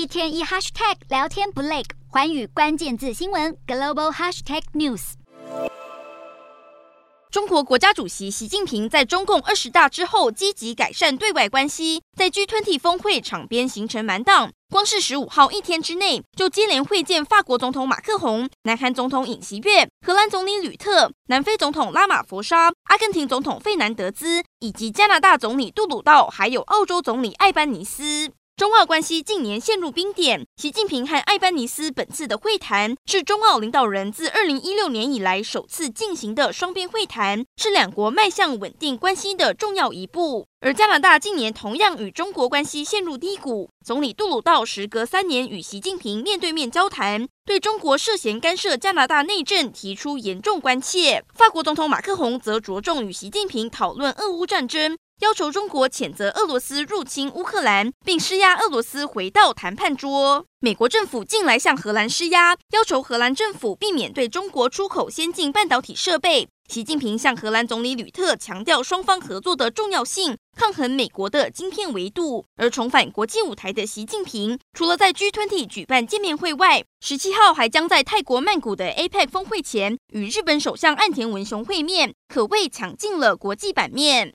一天一 hashtag 聊天不累，寰宇关键字新闻 global hashtag news。中国国家主席习近平在中共二十大之后积极改善对外关系，在 G20 峰会场边行程满档。光是十五号一天之内，就接连会见法国总统马克宏、南韩总统尹锡悦、荷兰总理吕特、南非总统拉马福沙、阿根廷总统费南德兹，以及加拿大总理杜鲁道，还有澳洲总理艾班尼斯。中澳关系近年陷入冰点。习近平和艾班尼斯本次的会谈是中澳领导人自二零一六年以来首次进行的双边会谈，是两国迈向稳定关系的重要一步。而加拿大近年同样与中国关系陷入低谷，总理杜鲁道时隔三年与习近平面对面交谈，对中国涉嫌干涉加拿大内政提出严重关切。法国总统马克宏则着重与习近平讨论俄乌战争。要求中国谴责俄罗斯入侵乌克兰，并施压俄罗斯回到谈判桌。美国政府近来向荷兰施压，要求荷兰政府避免对中国出口先进半导体设备。习近平向荷兰总理吕特强调双方合作的重要性，抗衡美国的晶片围堵。而重返国际舞台的习近平，除了在 G20 举办见面会外，十七号还将在泰国曼谷的 APEC 峰会前与日本首相岸田文雄会面，可谓抢尽了国际版面。